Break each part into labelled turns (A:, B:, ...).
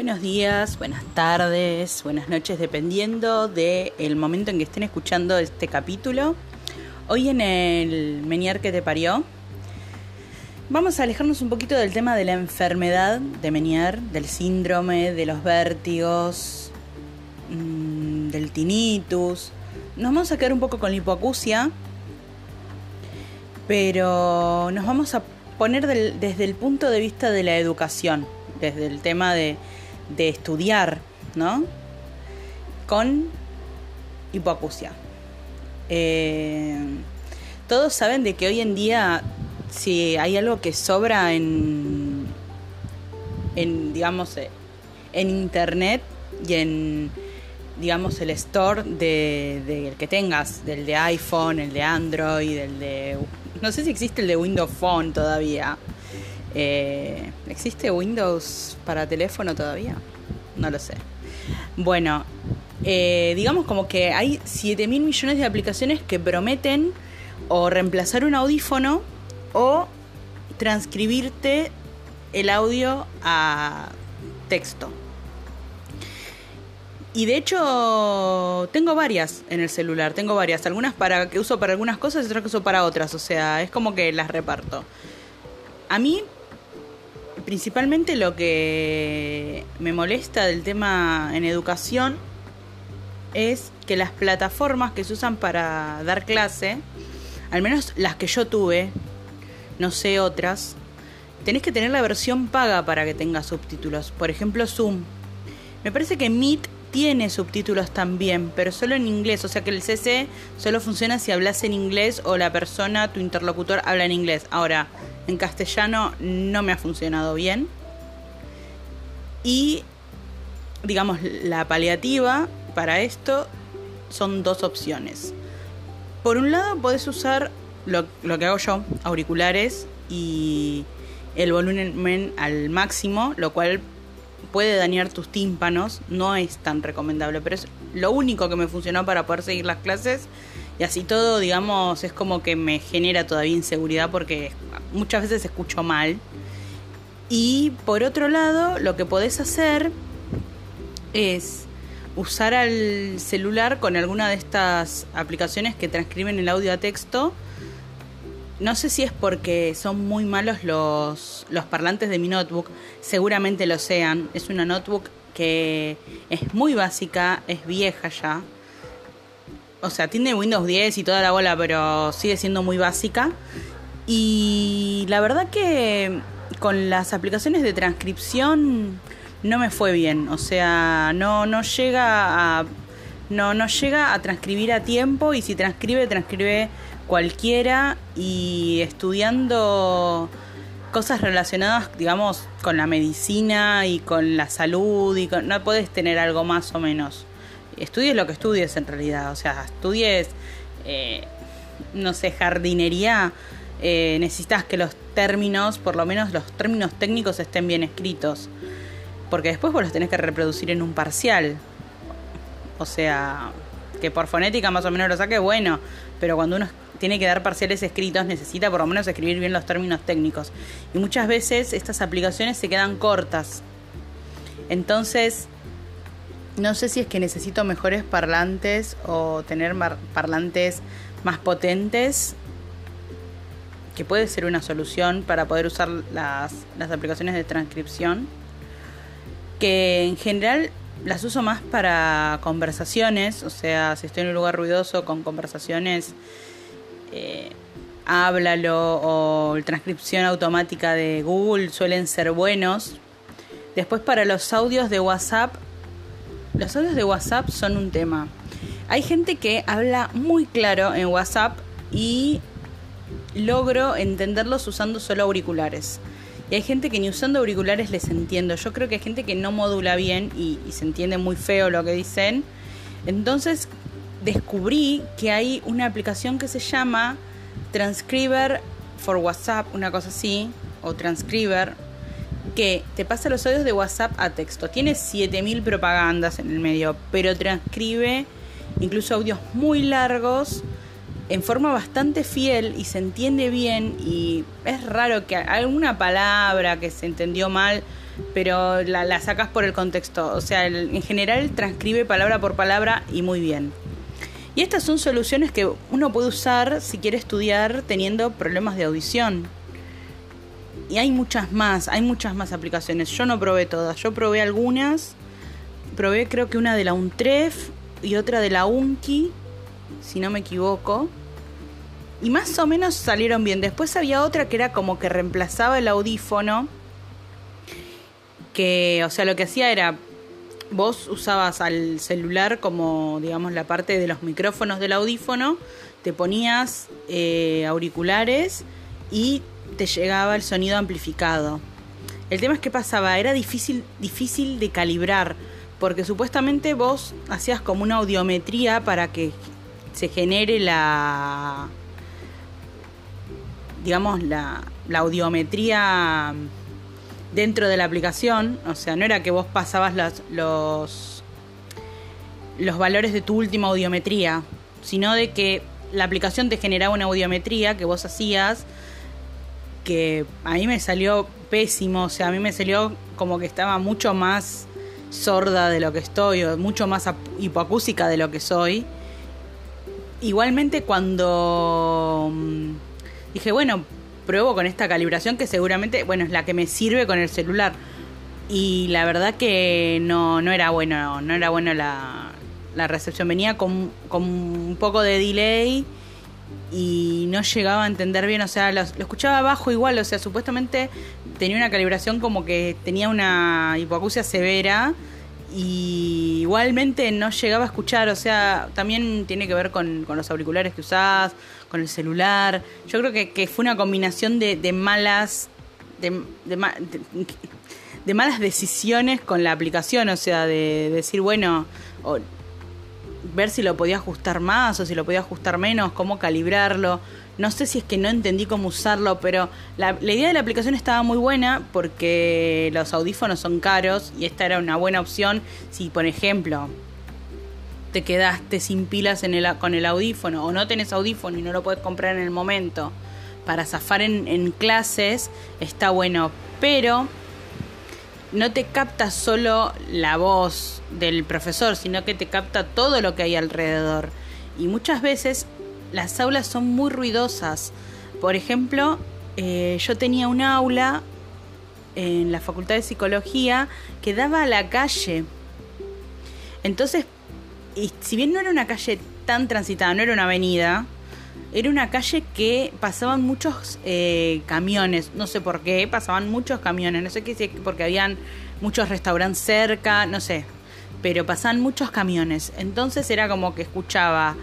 A: Buenos días, buenas tardes, buenas noches, dependiendo del el momento en que estén escuchando este capítulo. Hoy en el Menier que te parió, vamos a alejarnos un poquito del tema de la enfermedad de Menier, del síndrome, de los vértigos, mm, del tinnitus. Nos vamos a quedar un poco con la hipoacusia, pero nos vamos a poner desde el punto de vista de la educación, desde el tema de de estudiar, ¿no? Con hipoacusia. Eh, todos saben de que hoy en día, si hay algo que sobra en, en digamos, eh, en internet y en, digamos, el store del de, que tengas, del de iPhone, el de Android, el de... No sé si existe el de Windows Phone todavía. Eh, ¿Existe Windows para teléfono todavía? No lo sé. Bueno, eh, digamos como que hay 7 mil millones de aplicaciones que prometen o reemplazar un audífono o transcribirte el audio a texto. Y de hecho tengo varias en el celular, tengo varias, algunas para que uso para algunas cosas y otras que uso para otras, o sea, es como que las reparto. A mí principalmente lo que me molesta del tema en educación es que las plataformas que se usan para dar clase, al menos las que yo tuve, no sé otras, tenés que tener la versión paga para que tenga subtítulos. Por ejemplo, Zoom. Me parece que Meet tiene subtítulos también, pero solo en inglés. O sea que el CC solo funciona si hablas en inglés o la persona, tu interlocutor, habla en inglés. Ahora, en castellano no me ha funcionado bien. Y, digamos, la paliativa para esto son dos opciones. Por un lado, podés usar lo, lo que hago yo, auriculares y el volumen al máximo, lo cual puede dañar tus tímpanos, no es tan recomendable, pero es lo único que me funcionó para poder seguir las clases y así todo, digamos, es como que me genera todavía inseguridad porque muchas veces escucho mal. Y por otro lado, lo que podés hacer es usar al celular con alguna de estas aplicaciones que transcriben el audio a texto no sé si es porque son muy malos los, los parlantes de mi notebook, seguramente lo sean. Es una notebook que es muy básica, es vieja ya. O sea, tiene Windows 10 y toda la bola, pero sigue siendo muy básica. Y la verdad que con las aplicaciones de transcripción no me fue bien. O sea, no, no llega a. No, no llega a transcribir a tiempo y si transcribe, transcribe cualquiera y estudiando cosas relacionadas, digamos, con la medicina y con la salud y no puedes tener algo más o menos. Estudies lo que estudies en realidad, o sea, estudies, eh, no sé, jardinería, eh, necesitas que los términos, por lo menos los términos técnicos estén bien escritos, porque después vos los tenés que reproducir en un parcial. O sea, que por fonética más o menos lo saque, bueno, pero cuando uno tiene que dar parciales escritos, necesita por lo menos escribir bien los términos técnicos. Y muchas veces estas aplicaciones se quedan cortas. Entonces, no sé si es que necesito mejores parlantes o tener parlantes más potentes, que puede ser una solución para poder usar las, las aplicaciones de transcripción, que en general las uso más para conversaciones, o sea, si estoy en un lugar ruidoso con conversaciones eh, Háblalo o transcripción automática de Google suelen ser buenos. Después para los audios de WhatsApp, los audios de WhatsApp son un tema. Hay gente que habla muy claro en WhatsApp y logro entenderlos usando solo auriculares. Y hay gente que ni usando auriculares les entiendo. Yo creo que hay gente que no modula bien y se entiende muy feo lo que dicen. Entonces descubrí que hay una aplicación que se llama Transcriber for WhatsApp, una cosa así, o Transcriber, que te pasa los audios de WhatsApp a texto. Tiene 7000 propagandas en el medio, pero transcribe incluso audios muy largos en forma bastante fiel y se entiende bien y es raro que alguna palabra que se entendió mal pero la, sacas por el contexto. O sea, en general transcribe palabra por palabra y muy bien. Y estas son soluciones que uno puede usar si quiere estudiar teniendo problemas de audición. Y hay muchas más, hay muchas más aplicaciones. Yo no probé todas, yo probé algunas. Probé creo que una de la UNTREF y otra de la UNKI, si no me equivoco. Y más o menos salieron bien. Después había otra que era como que reemplazaba el audífono. Que, o sea, lo que hacía era vos usabas al celular como, digamos, la parte de los micrófonos del audífono, te ponías eh, auriculares y te llegaba el sonido amplificado. El tema es que pasaba, era difícil, difícil de calibrar, porque supuestamente vos hacías como una audiometría para que se genere la, digamos, la, audiometría dentro de la aplicación, o sea, no era que vos pasabas los, los, los valores de tu última audiometría, sino de que la aplicación te generaba una audiometría que vos hacías, que a mí me salió pésimo, o sea, a mí me salió como que estaba mucho más sorda de lo que estoy, o mucho más hipoacúsica de lo que soy. Igualmente cuando mm, dije, bueno, pruebo con esta calibración que seguramente, bueno, es la que me sirve con el celular. Y la verdad que no, no era bueno, no era bueno la, la recepción. Venía con, con, un poco de delay y no llegaba a entender bien, o sea, lo, escuchaba bajo igual, o sea, supuestamente tenía una calibración como que tenía una hipoacusia severa y igualmente no llegaba a escuchar, o sea, también tiene que ver con, con los auriculares que usás, con el celular. Yo creo que, que fue una combinación de, de malas. De, de, malas decisiones con la aplicación, o sea, de, decir, bueno, ver si lo podía ajustar más o si lo podía ajustar menos, cómo calibrarlo. No sé si es que no entendí cómo usarlo, pero la, idea de la aplicación estaba muy buena porque los audífonos son caros y esta era una buena opción si, por ejemplo, te quedaste sin pilas con el audífono o no tenés audífono y no lo puedes comprar en el momento para zafar en, en clases, está bueno. Pero no te capta solo la voz del profesor, sino que te capta todo lo que hay alrededor. Y muchas veces las aulas son muy ruidosas. Por ejemplo, eh, yo tenía un aula en la Facultad de Psicología que daba a la calle. Entonces y si bien no era una calle tan transitada, no era una avenida, era una calle que pasaban muchos eh, camiones, no sé por qué, pasaban muchos camiones, no sé qué porque habían muchos restaurantes cerca, no sé, pero pasaban muchos camiones. Entonces era como que escuchaba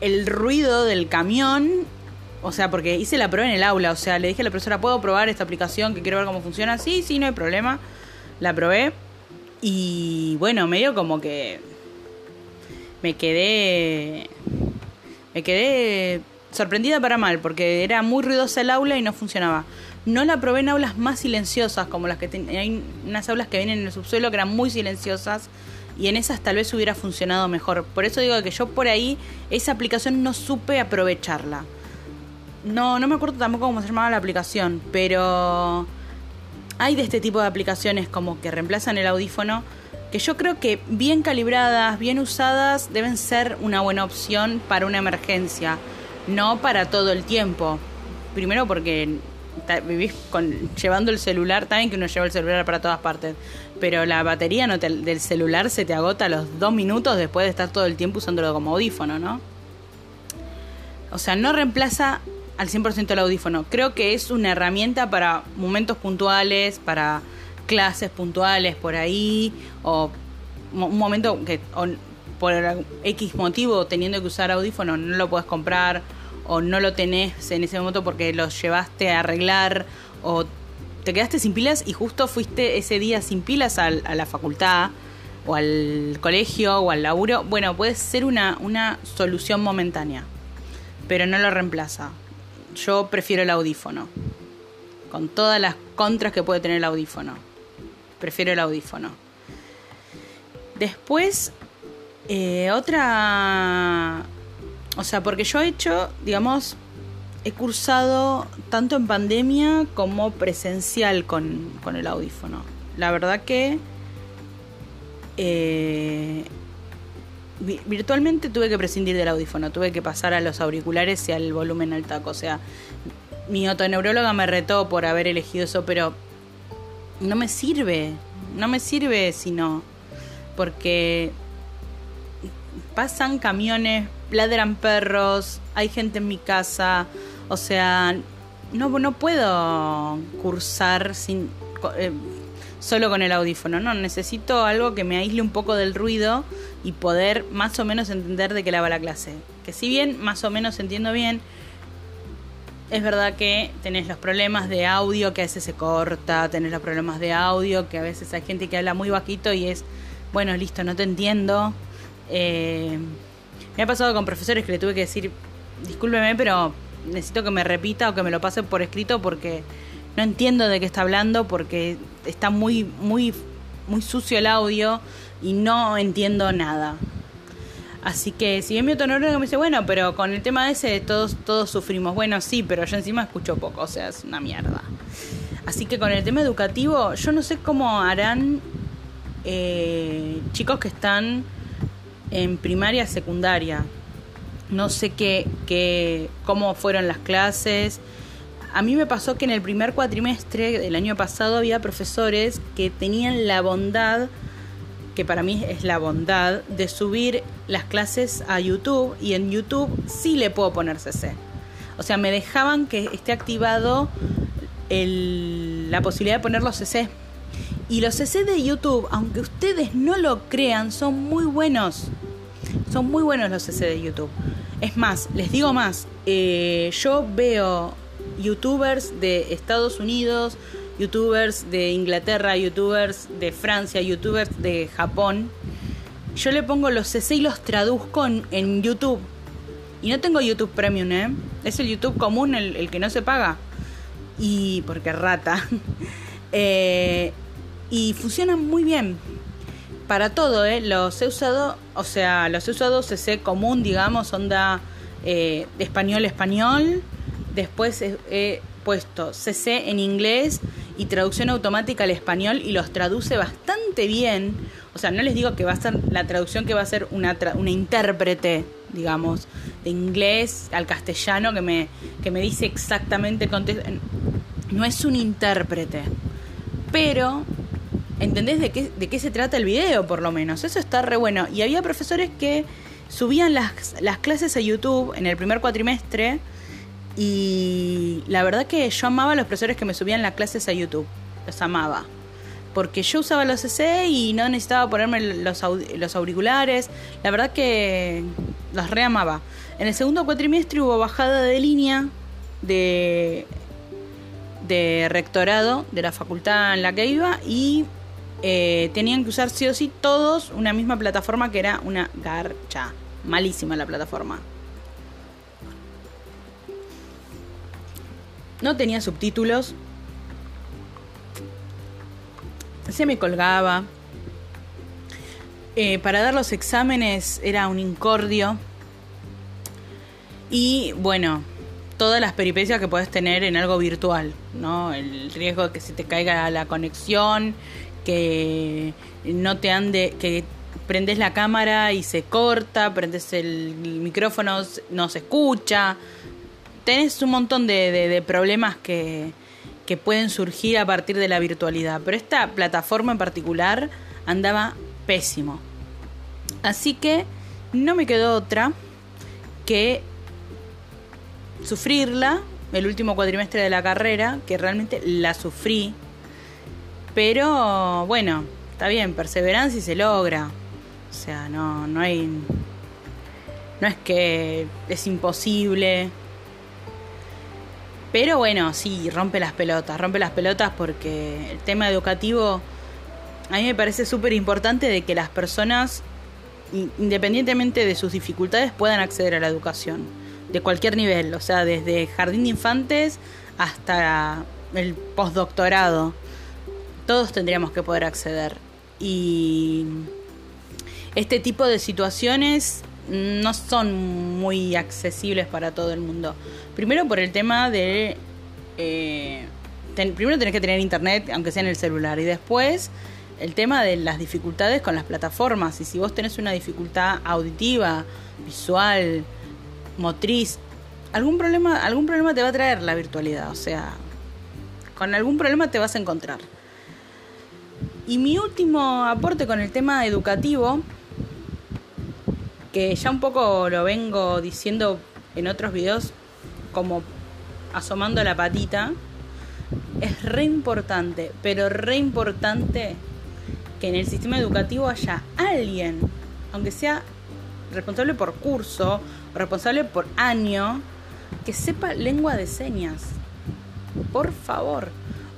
A: el ruido del camión, o sea, porque hice la prueba en el aula, o sea, le dije a la profesora, ¿puedo probar esta aplicación que quiero ver cómo funciona? Sí, sí, no hay problema. La probé y bueno, medio como que me quedé. Me quedé sorprendida para mal, porque era muy ruidosa el aula y no funcionaba. No la probé en aulas más silenciosas, como las que hay unas aulas que vienen en el subsuelo que eran muy silenciosas y en esas tal vez hubiera funcionado mejor. Por eso digo que yo por ahí esa aplicación no supe aprovecharla. No, no me acuerdo tampoco cómo se llamaba la aplicación, pero hay de este tipo de aplicaciones como que reemplazan el audífono que yo creo que bien calibradas, bien usadas, deben ser una buena opción para una emergencia, no para todo el tiempo. Primero porque vivís con, llevando el celular, también que uno lleva el celular para todas partes, pero la batería del celular se te agota a los dos minutos después de estar todo el tiempo usándolo como audífono, ¿no? O sea, no reemplaza al 100% el audífono. Creo que es una herramienta para momentos puntuales, para clases puntuales por ahí, o un momento que por X motivo, teniendo que usar audífono, no lo puedes comprar, o no lo tenés en ese momento porque lo llevaste a arreglar, o te quedaste sin pilas y justo fuiste ese día sin pilas a, la facultad, o al colegio, o al laburo. Bueno, puede ser una, una solución momentánea, pero no lo reemplaza. Yo prefiero el audífono, con todas las contras que puede tener el audífono prefiero el audífono. Después, eh, otra... O sea, porque yo he hecho, digamos, he cursado tanto en pandemia como presencial con, con el audífono. la verdad que eh, virtualmente tuve que prescindir del audífono, tuve que pasar a los auriculares y al volumen al taco. O sea, mi otoneuróloga me retó por haber elegido eso, pero no me sirve, no me sirve si no, porque pasan camiones, ladran perros, hay gente en mi casa, o sea, no, no puedo cursar sin, eh, solo con el audífono, no, necesito algo que me aísle un poco del ruido y poder más o menos entender de qué la va la clase. Que si bien más o menos entiendo bien, es verdad que tenés los problemas de audio que a veces se corta, tenés los problemas de audio que a veces hay gente que habla muy bajito y es, bueno, listo, no te entiendo. Eh, me ha pasado con profesores que le tuve que decir, discúlpeme, pero necesito que me repita o que me lo pase por escrito porque no entiendo de qué está hablando porque está muy, muy, muy sucio el audio y no entiendo nada. Así que si bien mi otonólogo me dice, bueno, pero con el tema ese todos, todos sufrimos. Bueno, sí, pero yo encima escucho poco, o sea, es una mierda. Así que con el tema educativo, yo no sé cómo harán eh, chicos que están en primaria, secundaria. No sé qué, qué, cómo fueron las clases. A mí me pasó que en el primer cuatrimestre del año pasado había profesores que tenían la bondad que para mí es la bondad de subir las clases a YouTube y en YouTube sí le puedo poner CC. O sea, me dejaban que esté activado la posibilidad de poner los CC. Y los CC de YouTube, aunque ustedes no lo crean, son muy buenos. Son muy buenos los CC de YouTube. Es más, les digo más, eh, yo veo youtubers de Estados Unidos, youtubers de Inglaterra, youtubers de Francia, youtubers de Japón. Yo le pongo los CC y los traduzco en, YouTube. Y no tengo YouTube Premium, ¿eh? Es el YouTube común, el, que no se paga. Y porque rata. eh, y funcionan muy bien. Para todo, ¿eh? Los he usado, o sea, los he usado CC común, digamos, onda eh, español-español. Después he puesto CC en inglés y traducción automática al español y los traduce bastante bien. O sea, no les digo que va a ser la traducción que va a ser una, una intérprete, digamos, de inglés al castellano que me, que me dice exactamente. No es un intérprete. Pero, ¿entendés de qué, de qué se trata el video, por lo menos? Eso está re bueno. Y había profesores que subían las, las clases a YouTube en el primer cuatrimestre y la verdad que yo amaba a los profesores que me subían las clases a YouTube. Los amaba. Porque yo usaba los CC y no necesitaba ponerme los, los auriculares. La verdad que los reamaba. En el segundo cuatrimestre hubo bajada de línea de, de rectorado de la facultad en la que iba y eh, tenían que usar sí o sí todos una misma plataforma que era una garcha. Malísima la plataforma. No tenía subtítulos. Se me colgaba. Eh, para dar los exámenes era un incordio. Y bueno, todas las peripecias que puedes tener en algo virtual, ¿no? El riesgo de que se te caiga la conexión, que no te ande, que prendes la cámara y se corta, prendes el micrófono, no se escucha tenés un montón de, problemas que, que pueden surgir a partir de la virtualidad, pero esta plataforma en particular andaba pésimo. Así que no me quedó otra que sufrirla el último cuatrimestre de la carrera, que realmente la sufrí. Pero bueno, está bien, perseverancia y se logra. O sea, no, no hay. No es que es imposible. Pero bueno, sí, rompe las pelotas, rompe las pelotas porque el tema educativo a mí me parece súper importante de que las personas, independientemente de sus dificultades, puedan acceder a la educación, de cualquier nivel, o sea, desde jardín de infantes hasta el postdoctorado. Todos tendríamos que poder acceder. Y este tipo de situaciones no son muy accesibles para todo el mundo. Primero por el tema de eh, primero tenés que tener internet, aunque sea en el celular, y después el tema de las dificultades con las plataformas. Y si vos tenés una dificultad auditiva, visual, motriz, algún problema, algún problema te va a traer la virtualidad. O sea, con algún problema te vas a encontrar. Y mi último aporte con el tema educativo, que ya un poco lo vengo diciendo en otros videos, como asomando la patita, es re importante, pero re importante que en el sistema educativo haya alguien, aunque sea responsable por curso o responsable por año, que sepa lengua de señas. Por favor.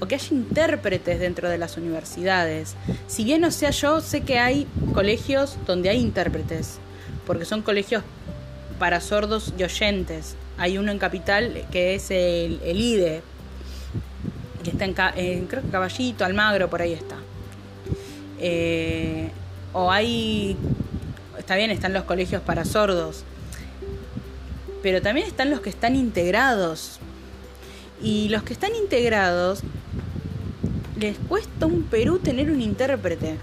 A: O que haya intérpretes dentro de las universidades. Si bien no sea yo, sé que hay colegios donde hay intérpretes, porque son colegios para sordos y oyentes. Hay uno en Capital que es el, IDE, que está en, creo Caballito, Almagro, por ahí está. Eh, o hay, está bien, están los colegios para sordos, pero también están los que están integrados. Y los que están integrados, les cuesta un Perú tener un intérprete.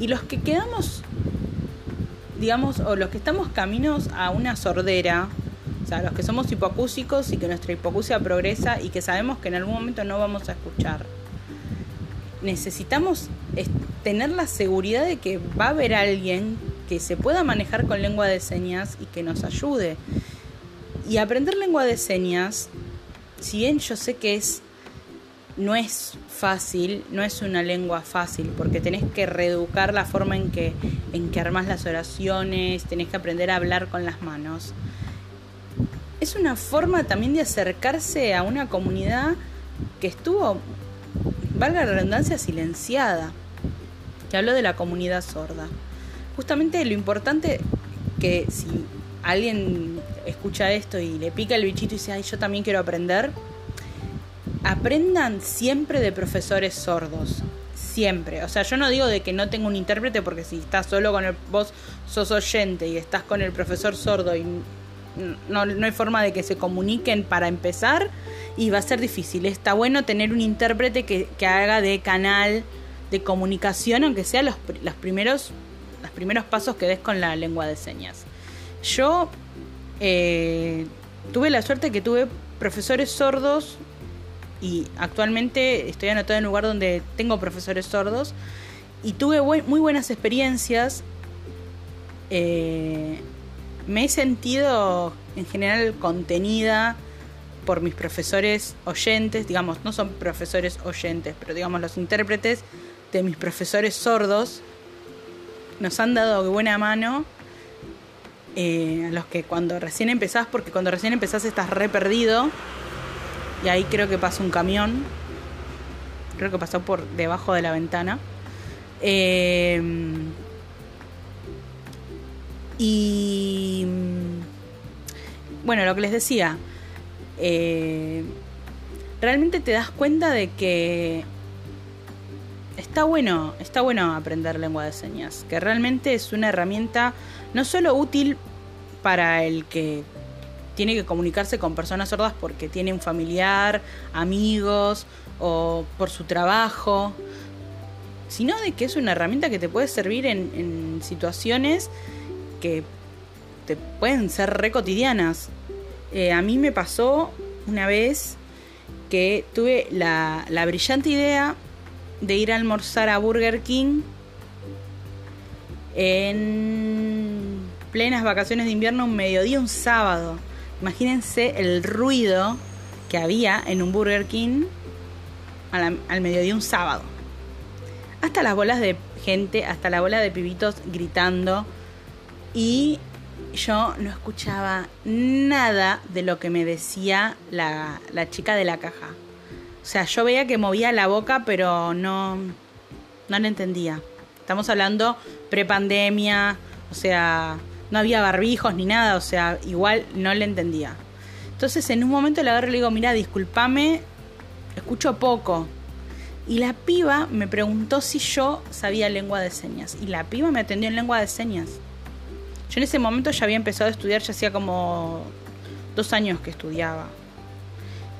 A: Y los que quedamos, digamos, o los que estamos caminos a una sordera, o sea, los que somos hipocúsicos y que nuestra hipocusia progresa y que sabemos que en algún momento no vamos a escuchar necesitamos tener la seguridad de que va a haber alguien que se pueda manejar con lengua de señas y que nos ayude. Y aprender lengua de señas, si bien yo sé que es no es fácil, no es una lengua fácil, porque tenés que reeducar la forma en que, en que armas las oraciones, tenés que aprender a hablar con las manos. Es una forma también de acercarse a una comunidad que estuvo valga la redundancia, silenciada, que habló de la comunidad sorda. Justamente lo importante que si alguien escucha esto y le pica el bichito y dice, ay, yo también quiero aprender, aprendan siempre de profesores sordos. Siempre. O sea, yo no digo de que no tengo un intérprete porque si estás solo con el vos sos oyente y estás con el profesor sordo y no, no hay forma de que se comuniquen para empezar, y va a ser difícil. Está bueno tener un intérprete que, haga de canal de comunicación, aunque sea los, los, primeros, los primeros pasos que des con la lengua de señas. Yo eh, tuve la suerte que tuve profesores sordos y actualmente estoy anotada en un lugar donde tengo profesores sordos y tuve muy buenas experiencias. Eh, me he sentido en general contenida por mis profesores oyentes, digamos, no son profesores oyentes, pero digamos los intérpretes de mis profesores sordos, nos han dado buena mano eh, a los que cuando recién empezás, porque cuando recién empezás estás re perdido, y ahí creo que pasa un camión, creo que pasó por debajo de la ventana. Eh, y bueno, lo que les decía, eh, realmente te das cuenta de que está bueno, está bueno aprender lengua de señas, que realmente es una herramienta no solo útil para el que tiene que comunicarse con personas sordas porque tiene un familiar, amigos o por su trabajo, sino de que es una herramienta que te puede servir en, situaciones que te pueden ser re cotidianas. Eh, a mí me pasó una vez que tuve la, brillante idea de ir a almorzar a Burger King en plenas vacaciones de invierno, un mediodía, un sábado. Imagínense el ruido que había en un Burger King al, al mediodía, un sábado. Hasta las bolas de gente, hasta la bola de pibitos gritando. Y yo no escuchaba nada de lo que me decía la, chica de la caja. O sea, yo veía que movía la boca, pero no, no la entendía. Estamos hablando prepandemia, o sea, no había barbijos ni nada, o sea, igual no le entendía. Entonces en un momento le agarro y le digo, mira, discúlpame, escucho poco. Y la piba me preguntó si yo sabía lengua de señas. Y la piba me atendió en lengua de señas. Yo en ese momento ya había empezado a estudiar, ya hacía como dos años que estudiaba.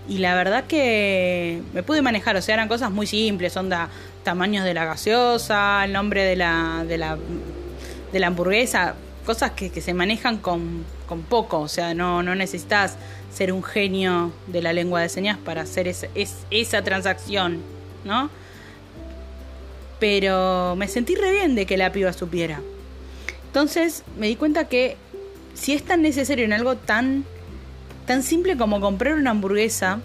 A: Y la verdad que me pude manejar, o sea, eran cosas muy simples, onda tamaños de la gaseosa, el nombre de la, de la, de la hamburguesa, cosas que, se manejan con, con, poco, o sea, no, no necesitas ser un genio de la lengua de señas para hacer esa, es, esa transacción, ¿no? Pero me sentí re bien de que la piba supiera. Entonces me di cuenta que si es tan necesario en algo tan, tan simple como comprar una hamburguesa,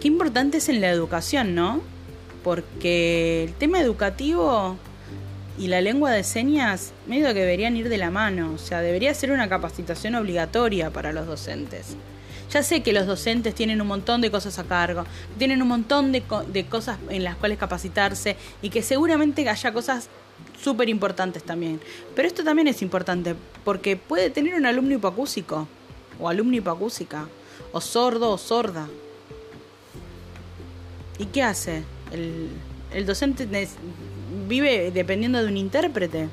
A: qué importante es en la educación, ¿no? Porque el tema educativo y la lengua de señas medio que deberían ir de la mano, o sea, debería ser una capacitación obligatoria para los docentes. Ya sé que los docentes tienen un montón de cosas a cargo, tienen un montón de, de cosas en las cuales capacitarse y que seguramente haya cosas súper importantes también. Pero esto también es importante porque puede tener un alumno hipoacúsico o alumno hipoacúsica o sordo o sorda. ¿Y qué hace? El, el docente vive dependiendo de un intérprete.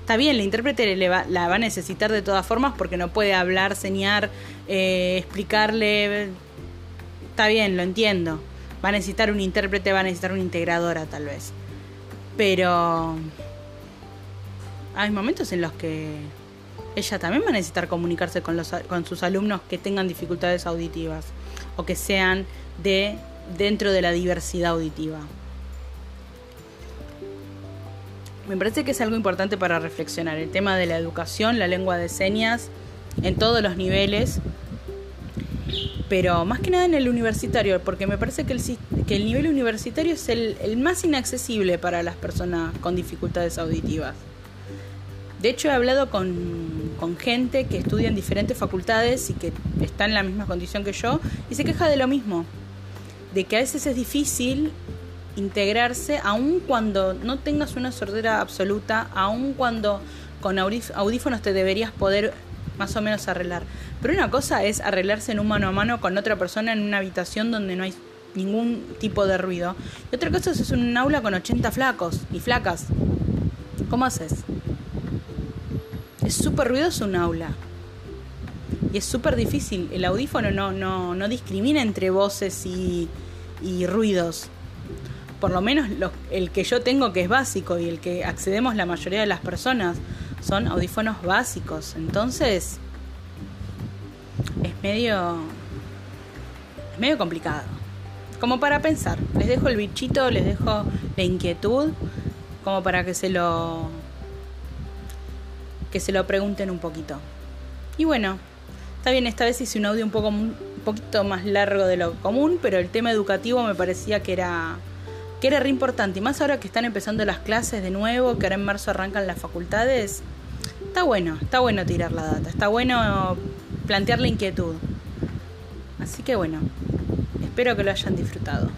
A: Está bien, el intérprete le va, la va a necesitar de todas formas porque no puede hablar, señar, eh, explicarle. Está bien, lo entiendo. Va a necesitar un intérprete, va a necesitar una integradora tal vez. Pero hay momentos en los que ella también va a necesitar comunicarse con, los, con sus alumnos que tengan dificultades auditivas o que sean de dentro de la diversidad auditiva. Me parece que es algo importante para reflexionar, el tema de la educación, la lengua de señas, en todos los niveles, pero más que nada en el universitario, porque me parece que el, que el nivel universitario es el, más inaccesible para las personas con dificultades auditivas. De hecho, he hablado con, con, gente que estudia en diferentes facultades y que está en la misma condición que yo y se queja de lo mismo, de que a veces es difícil integrarse, aun cuando no tengas una sordera absoluta, aun cuando con audífonos te deberías poder más o menos arreglar. Pero una cosa es arreglarse en un mano a mano con otra persona en una habitación donde no hay ningún tipo de ruido. Y otra cosa es un aula con 80 flacos y flacas. ¿Cómo haces? Es súper ruidoso un aula. Y es súper difícil. El audífono no, no, no discrimina entre voces y, y ruidos por lo menos el que yo tengo que es básico y el que accedemos la mayoría de las personas son audífonos básicos. Entonces es medio es medio complicado. Como para pensar. Les dejo el bichito, les dejo la inquietud como para que se lo que se lo pregunten un poquito. Y bueno, está bien, esta vez hice un audio un poco un poquito más largo de lo común, pero el tema educativo me parecía que era que era re importante. Y más ahora que están empezando las clases de nuevo, que ahora en marzo arrancan las facultades. Está bueno, está bueno tirar la data, está bueno plantear la inquietud. Así que bueno, espero que lo hayan disfrutado.